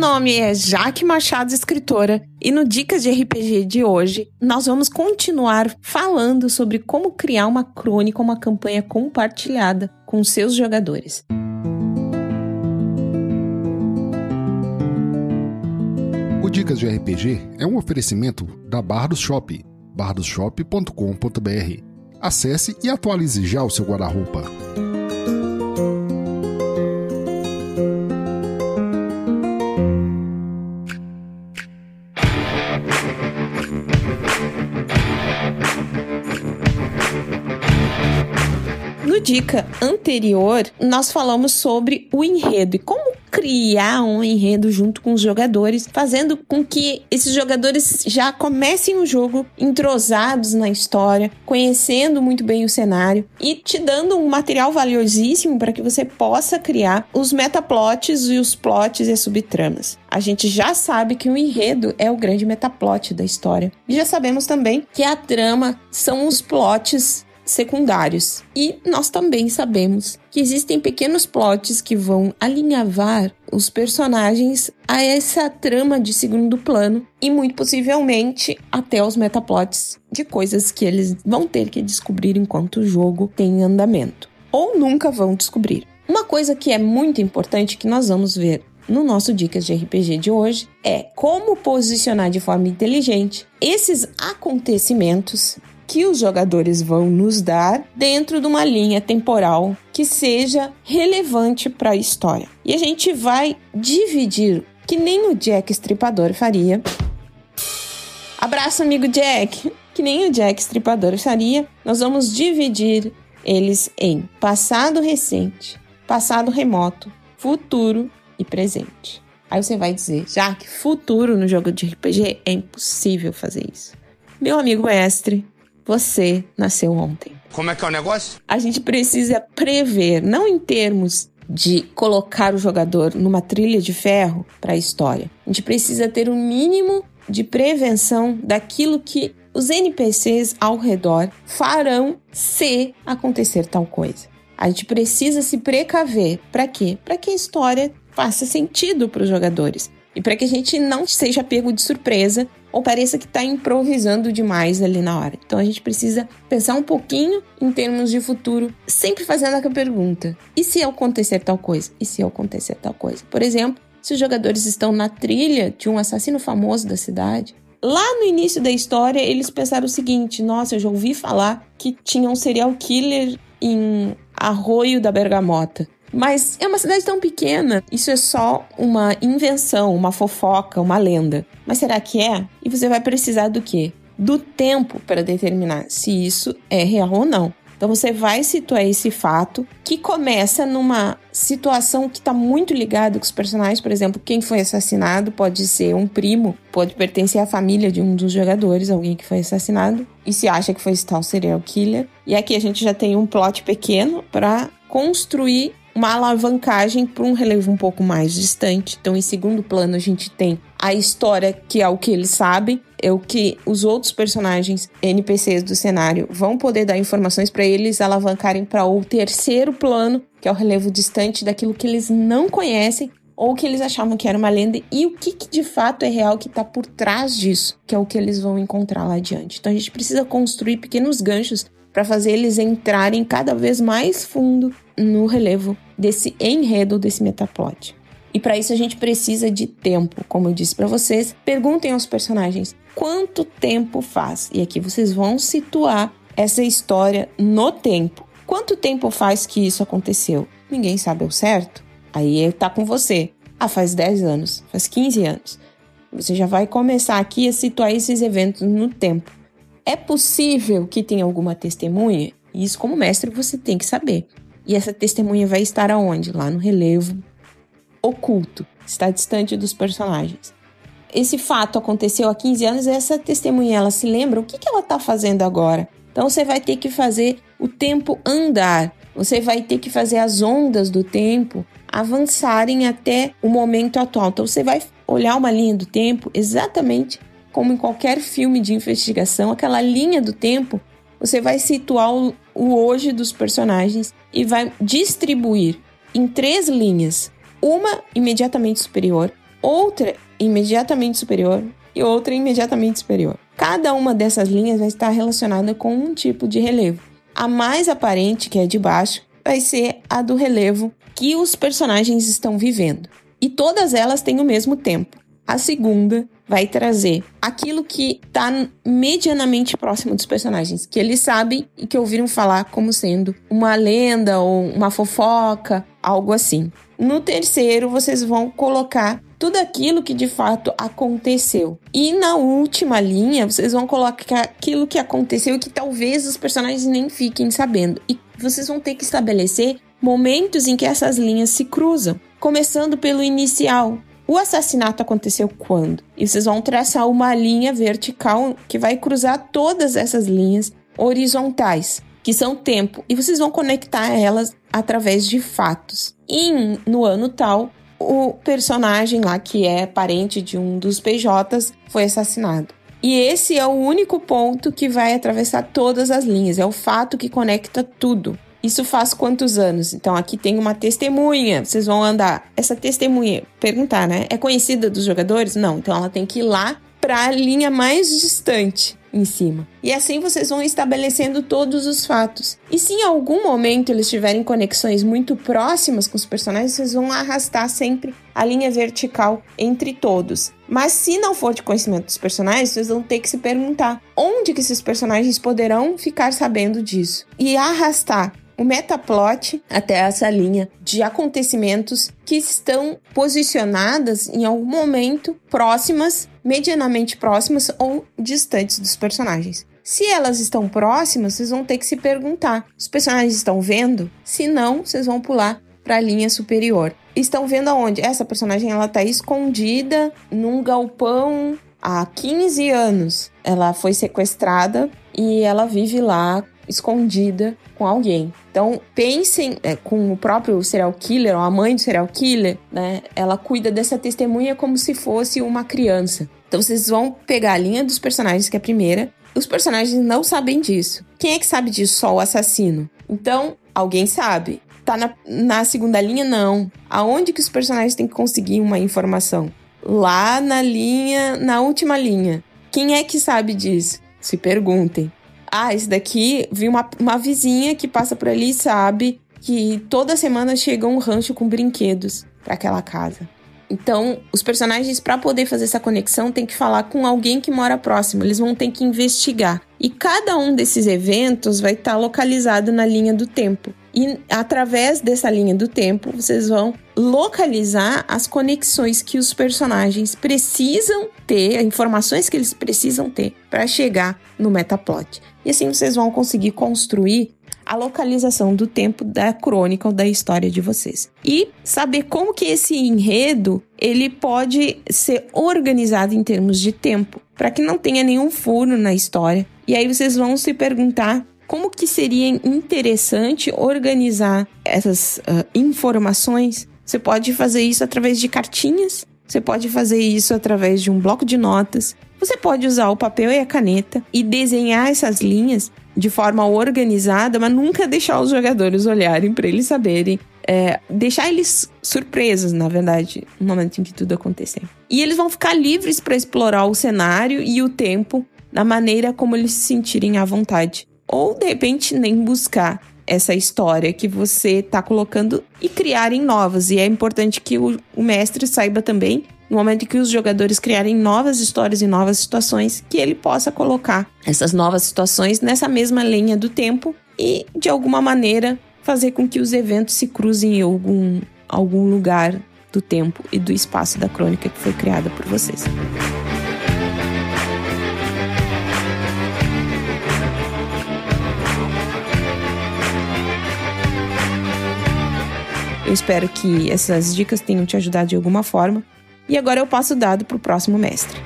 nome é Jaque Machado, escritora, e no Dicas de RPG de hoje, nós vamos continuar falando sobre como criar uma crônica, uma campanha compartilhada com seus jogadores. O Dicas de RPG é um oferecimento da Bardos Shop, bardosshop.com.br. Acesse e atualize já o seu guarda-roupa. Dica anterior, nós falamos sobre o enredo e como criar um enredo junto com os jogadores, fazendo com que esses jogadores já comecem o jogo entrosados na história, conhecendo muito bem o cenário e te dando um material valiosíssimo para que você possa criar os metaplots e os plots e as subtramas. A gente já sabe que o enredo é o grande metaplot da história. E já sabemos também que a trama são os plots secundários. E nós também sabemos que existem pequenos plots que vão alinhavar os personagens a essa trama de segundo plano e muito possivelmente até os metaplots de coisas que eles vão ter que descobrir enquanto o jogo tem andamento ou nunca vão descobrir. Uma coisa que é muito importante que nós vamos ver no nosso Dicas de RPG de hoje é como posicionar de forma inteligente esses acontecimentos que os jogadores vão nos dar dentro de uma linha temporal que seja relevante para a história. E a gente vai dividir, que nem o Jack Estripador faria. Abraço, amigo Jack! Que nem o Jack Estripador faria, nós vamos dividir eles em passado recente, passado remoto, futuro e presente. Aí você vai dizer, já que futuro no jogo de RPG é impossível fazer isso. Meu amigo mestre, você nasceu ontem. Como é que é o negócio? A gente precisa prever, não em termos de colocar o jogador numa trilha de ferro para a história. A gente precisa ter um mínimo de prevenção daquilo que os NPCs ao redor farão se acontecer tal coisa. A gente precisa se precaver. Para quê? Para que a história faça sentido para os jogadores e para que a gente não seja pego de surpresa ou pareça que está improvisando demais ali na hora. Então a gente precisa pensar um pouquinho em termos de futuro, sempre fazendo aquela pergunta: e se acontecer tal coisa? E se acontecer tal coisa? Por exemplo, se os jogadores estão na trilha de um assassino famoso da cidade, Lá no início da história, eles pensaram o seguinte: nossa, eu já ouvi falar que tinha um serial killer em Arroio da Bergamota. Mas é uma cidade tão pequena, isso é só uma invenção, uma fofoca, uma lenda. Mas será que é? E você vai precisar do quê? Do tempo para determinar se isso é real ou não. Então você vai situar esse fato que começa numa situação que está muito ligada com os personagens. Por exemplo, quem foi assassinado pode ser um primo, pode pertencer à família de um dos jogadores, alguém que foi assassinado, e se acha que foi tal serial killer. E aqui a gente já tem um plot pequeno para construir uma alavancagem para um relevo um pouco mais distante. Então, em segundo plano, a gente tem a história, que é o que eles sabem, é o que os outros personagens NPCs do cenário vão poder dar informações para eles alavancarem para o terceiro plano, que é o relevo distante daquilo que eles não conhecem ou que eles achavam que era uma lenda e o que, que de fato é real que está por trás disso, que é o que eles vão encontrar lá adiante. Então a gente precisa construir pequenos ganchos para fazer eles entrarem cada vez mais fundo no relevo desse enredo desse metaplot. E para isso a gente precisa de tempo, como eu disse para vocês. Perguntem aos personagens quanto tempo faz. E aqui vocês vão situar essa história no tempo. Quanto tempo faz que isso aconteceu? Ninguém sabe ao certo? Aí tá com você. Ah, faz 10 anos, faz 15 anos. Você já vai começar aqui a situar esses eventos no tempo. É possível que tenha alguma testemunha? Isso, como mestre, você tem que saber. E essa testemunha vai estar aonde? Lá no relevo oculto, está distante dos personagens. Esse fato aconteceu há 15 anos e essa testemunha, ela se lembra o que, que ela está fazendo agora. Então você vai ter que fazer o tempo andar, você vai ter que fazer as ondas do tempo avançarem até o momento atual. Então você vai olhar uma linha do tempo exatamente como em qualquer filme de investigação, aquela linha do tempo, você vai situar o, hoje dos personagens e vai distribuir em três linhas. Uma imediatamente superior, outra imediatamente superior e outra imediatamente superior. Cada uma dessas linhas vai estar relacionada com um tipo de relevo. A mais aparente, que é de baixo, vai ser a do relevo que os personagens estão vivendo. E todas elas têm o mesmo tempo. A segunda vai trazer aquilo que está medianamente próximo dos personagens, que eles sabem e que ouviram falar como sendo uma lenda ou uma fofoca, algo assim. No terceiro, vocês vão colocar tudo aquilo que de fato aconteceu. E na última linha, vocês vão colocar aquilo que aconteceu e que talvez os personagens nem fiquem sabendo. E vocês vão ter que estabelecer momentos em que essas linhas se cruzam, começando pelo inicial. O assassinato aconteceu quando? E vocês vão traçar uma linha vertical que vai cruzar todas essas linhas horizontais, que são tempo, e vocês vão conectar elas através de fatos. E no ano tal, o personagem lá, que é parente de um dos PJs, foi assassinado. E esse é o único ponto que vai atravessar todas as linhas, é o fato que conecta tudo. Isso faz quantos anos? Então aqui tem uma testemunha, vocês vão andar. Essa testemunha, perguntar, né? É conhecida dos jogadores? Não, então ela tem que ir lá para a linha mais distante em cima. E assim vocês vão estabelecendo todos os fatos. E se em algum momento eles tiverem conexões muito próximas com os personagens, vocês vão arrastar sempre a linha vertical entre todos. Mas se não for de conhecimento dos personagens, vocês vão ter que se perguntar onde que esses personagens poderão ficar sabendo disso. E arrastar o metaplot até essa linha de acontecimentos que estão posicionadas em algum momento próximas, medianamente próximas ou distantes dos personagens. Se elas estão próximas, vocês vão ter que se perguntar: os personagens estão vendo? Se não, vocês vão pular para a linha superior. Estão vendo aonde? Essa personagem ela tá escondida num galpão há 15 anos. Ela foi sequestrada e ela vive lá escondida com alguém. Então, pensem é, com o próprio serial killer, ou a mãe do serial killer, né? Ela cuida dessa testemunha como se fosse uma criança. Então, vocês vão pegar a linha dos personagens, que é a primeira. Os personagens não sabem disso. Quem é que sabe disso? Só o assassino. Então, alguém sabe. Tá na, na segunda linha? Não. Aonde que os personagens têm que conseguir uma informação? Lá na linha, na última linha. Quem é que sabe disso? Se perguntem. Ah, esse daqui, vi uma, uma vizinha que passa por ali e sabe que toda semana chega um rancho com brinquedos para aquela casa. Então, os personagens, para poder fazer essa conexão, tem que falar com alguém que mora próximo. Eles vão ter que investigar. E cada um desses eventos vai estar tá localizado na linha do tempo. E através dessa linha do tempo, vocês vão localizar as conexões que os personagens precisam ter, informações que eles precisam ter para chegar no metaplot. E assim vocês vão conseguir construir a localização do tempo da crônica ou da história de vocês. E saber como que esse enredo ele pode ser organizado em termos de tempo, para que não tenha nenhum furo na história. E aí vocês vão se perguntar como que seria interessante organizar essas uh, informações. Você pode fazer isso através de cartinhas, você pode fazer isso através de um bloco de notas, você pode usar o papel e a caneta e desenhar essas linhas de forma organizada, mas nunca deixar os jogadores olharem para eles saberem. É, deixar eles surpresos, na verdade, no momento em que tudo acontecer. E eles vão ficar livres para explorar o cenário e o tempo da maneira como eles se sentirem à vontade. Ou, de repente, nem buscar essa história que você está colocando e criarem novas. E é importante que o, o mestre saiba também no momento em que os jogadores criarem novas histórias e novas situações, que ele possa colocar essas novas situações nessa mesma linha do tempo e, de alguma maneira, fazer com que os eventos se cruzem em algum, algum lugar do tempo e do espaço da crônica que foi criada por vocês. Eu espero que essas dicas tenham te ajudado de alguma forma. E agora eu passo o dado para o próximo mestre.